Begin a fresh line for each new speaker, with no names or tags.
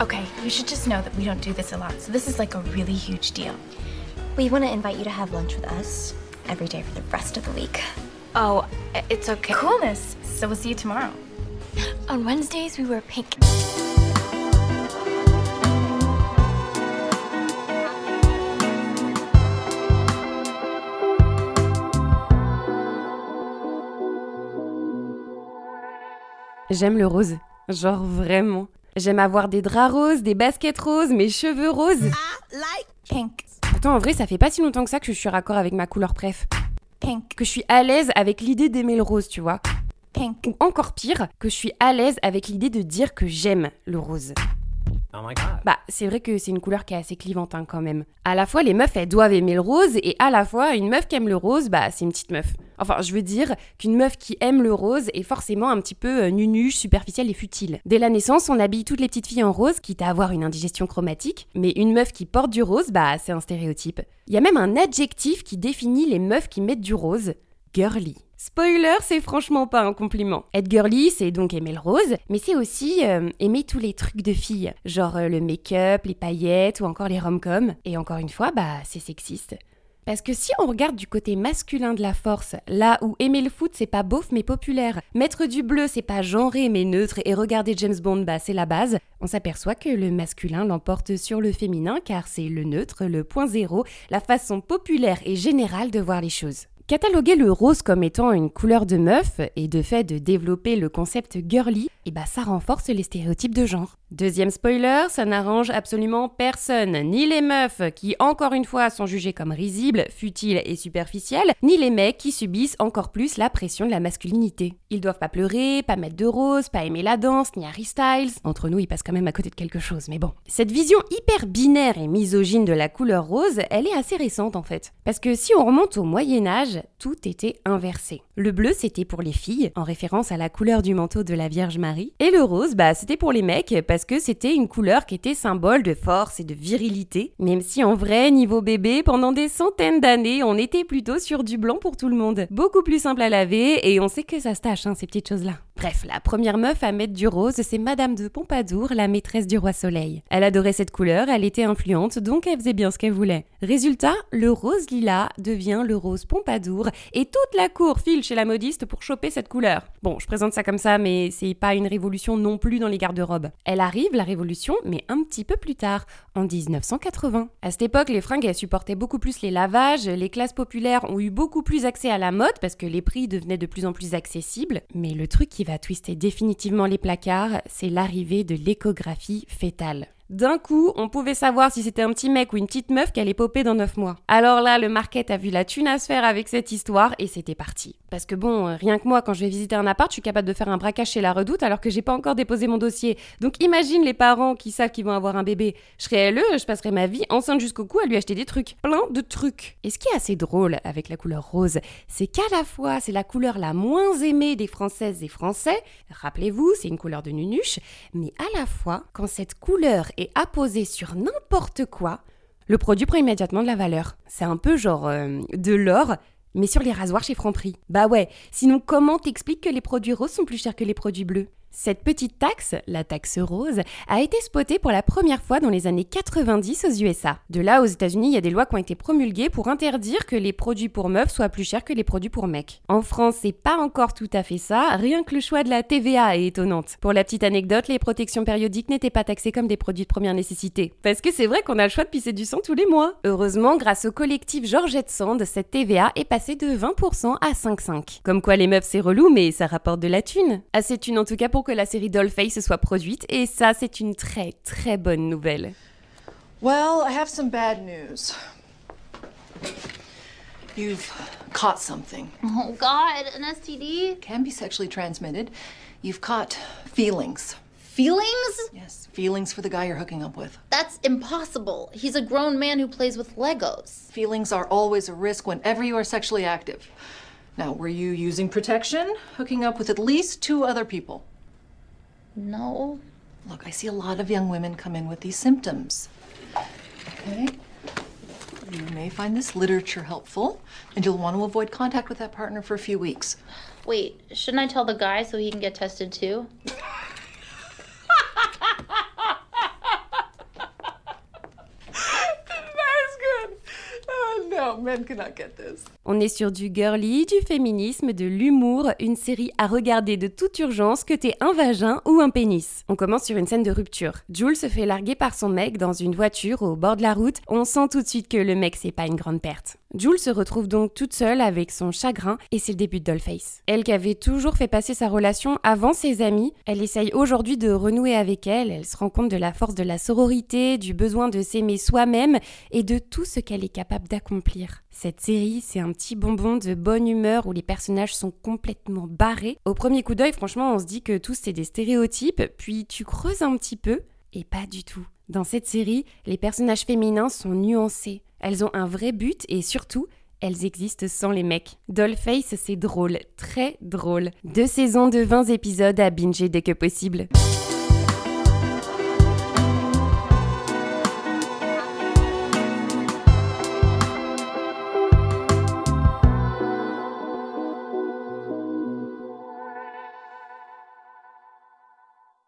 Okay, you should just know that we don't do this a lot, so this is like a really huge deal.
We want to invite you to have lunch with us every day for the rest of the week.
Oh, it's okay. Coolness. So we'll see you tomorrow.
On Wednesdays, we wear pink.
J'aime le rose. Genre vraiment. J'aime avoir des draps roses, des baskets roses, mes cheveux roses.
Like pink.
Pourtant, en vrai, ça fait pas si longtemps que ça que je suis raccord avec ma couleur préf.
Pink.
Que je suis à l'aise avec l'idée d'aimer le rose, tu vois.
Pink.
Ou encore pire, que je suis à l'aise avec l'idée de dire que j'aime le rose.
Oh.
Bah, c'est vrai que c'est une couleur qui est assez clivante hein, quand même. À la fois, les meufs, elles doivent aimer le rose, et à la fois, une meuf qui aime le rose, bah, c'est une petite meuf. Enfin, je veux dire qu'une meuf qui aime le rose est forcément un petit peu euh, nunuche, superficielle et futile. Dès la naissance, on habille toutes les petites filles en rose, quitte à avoir une indigestion chromatique, mais une meuf qui porte du rose, bah, c'est un stéréotype. Il y a même un adjectif qui définit les meufs qui mettent du rose girly. Spoiler, c'est franchement pas un compliment. Être girly, c'est donc aimer le rose, mais c'est aussi euh, aimer tous les trucs de filles, genre euh, le make-up, les paillettes ou encore les rom-coms. Et encore une fois, bah c'est sexiste. Parce que si on regarde du côté masculin de la force, là où aimer le foot c'est pas beauf mais populaire, mettre du bleu c'est pas genré mais neutre et regarder James Bond bah c'est la base, on s'aperçoit que le masculin l'emporte sur le féminin car c'est le neutre, le point zéro, la façon populaire et générale de voir les choses. Cataloguer le rose comme étant une couleur de meuf et de fait de développer le concept girly, et bah ça renforce les stéréotypes de genre. Deuxième spoiler, ça n'arrange absolument personne, ni les meufs qui encore une fois sont jugées comme risibles, futiles et superficielles, ni les mecs qui subissent encore plus la pression de la masculinité. Ils doivent pas pleurer, pas mettre de rose, pas aimer la danse, ni Harry Styles. Entre nous, ils passent quand même à côté de quelque chose, mais bon. Cette vision hyper binaire et misogyne de la couleur rose, elle est assez récente en fait. Parce que si on remonte au Moyen Âge, tout était inversé. Le bleu, c'était pour les filles, en référence à la couleur du manteau de la Vierge Marie. Et le rose, bah, c'était pour les mecs, parce que c'était une couleur qui était symbole de force et de virilité. Même si en vrai, niveau bébé, pendant des centaines d'années, on était plutôt sur du blanc pour tout le monde. Beaucoup plus simple à laver, et on sait que ça se tâche, hein, ces petites choses-là. Bref, la première meuf à mettre du rose, c'est Madame de Pompadour, la maîtresse du roi Soleil. Elle adorait cette couleur, elle était influente, donc elle faisait bien ce qu'elle voulait. Résultat, le rose lilas devient le rose Pompadour, et toute la cour file chez la modiste pour choper cette couleur. Bon, je présente ça comme ça, mais c'est pas une révolution non plus dans les garde-robes. Elle arrive, la révolution, mais un petit peu plus tard, en 1980. À cette époque, les fringues, supportaient beaucoup plus les lavages, les classes populaires ont eu beaucoup plus accès à la mode parce que les prix devenaient de plus en plus accessibles, mais le truc qui va twister définitivement les placards, c'est l'arrivée de l'échographie fétale. D'un coup, on pouvait savoir si c'était un petit mec ou une petite meuf qui allait popper dans 9 mois. Alors là, le market a vu la thune à se faire avec cette histoire et c'était parti. Parce que bon, euh, rien que moi, quand je vais visiter un appart, je suis capable de faire un braquage chez la redoute alors que j'ai pas encore déposé mon dossier. Donc imagine les parents qui savent qu'ils vont avoir un bébé. Je serais LE, je passerai ma vie enceinte jusqu'au cou à lui acheter des trucs. Plein de trucs. Et ce qui est assez drôle avec la couleur rose, c'est qu'à la fois, c'est la couleur la moins aimée des Françaises et Français. Rappelez-vous, c'est une couleur de nunuche. Mais à la fois, quand cette couleur est apposée sur n'importe quoi, le produit prend immédiatement de la valeur. C'est un peu genre euh, de l'or, mais sur les rasoirs chez Franprix. Bah ouais, sinon comment t'expliques que les produits roses sont plus chers que les produits bleus? Cette petite taxe, la taxe rose, a été spotée pour la première fois dans les années 90 aux USA. De là, aux États-Unis, il y a des lois qui ont été promulguées pour interdire que les produits pour meufs soient plus chers que les produits pour mecs. En France, c'est pas encore tout à fait ça, rien que le choix de la TVA est étonnante. Pour la petite anecdote, les protections périodiques n'étaient pas taxées comme des produits de première nécessité. Parce que c'est vrai qu'on a le choix de pisser du sang tous les mois. Heureusement, grâce au collectif Georgette Sand, cette TVA est passée de 20% à 5,5. Comme quoi les meufs c'est relou, mais ça rapporte de la thune. Assez thune en tout cas pour que la série Dollface soit produite, et ça c'est une très très bonne nouvelle.
Well, I have some bad news. You've caught something.
Oh God, an STD?
Can be sexually transmitted. You've caught feelings.
Feelings?
Yes, feelings for the guy you're hooking up with.
That's impossible. He's a grown man who plays with Legos.
Feelings are always a risk whenever you are sexually active. Now, were you using protection, hooking up with at least two other people?
No.
Look, I see a lot of young women come in with these symptoms. Okay? You may find this literature helpful, and you'll want to avoid contact with that partner for a few weeks.
Wait, shouldn't I tell the guy so he can get tested too?
On est sur du girly, du féminisme, de l'humour, une série à regarder de toute urgence que t'aies un vagin ou un pénis. On commence sur une scène de rupture. Jules se fait larguer par son mec dans une voiture au bord de la route. On sent tout de suite que le mec c'est pas une grande perte. Jules se retrouve donc toute seule avec son chagrin et c'est le début de Dollface. Elle qui avait toujours fait passer sa relation avant ses amis, elle essaye aujourd'hui de renouer avec elle, elle se rend compte de la force de la sororité, du besoin de s'aimer soi-même et de tout ce qu'elle est capable d'accomplir. Cette série, c'est un petit bonbon de bonne humeur où les personnages sont complètement barrés. Au premier coup d'œil, franchement, on se dit que tous c'est des stéréotypes, puis tu creuses un petit peu et pas du tout. Dans cette série, les personnages féminins sont nuancés. Elles ont un vrai but et surtout, elles existent sans les mecs. Dollface, c'est drôle, très drôle. Deux saisons de 20 épisodes à binger dès que possible.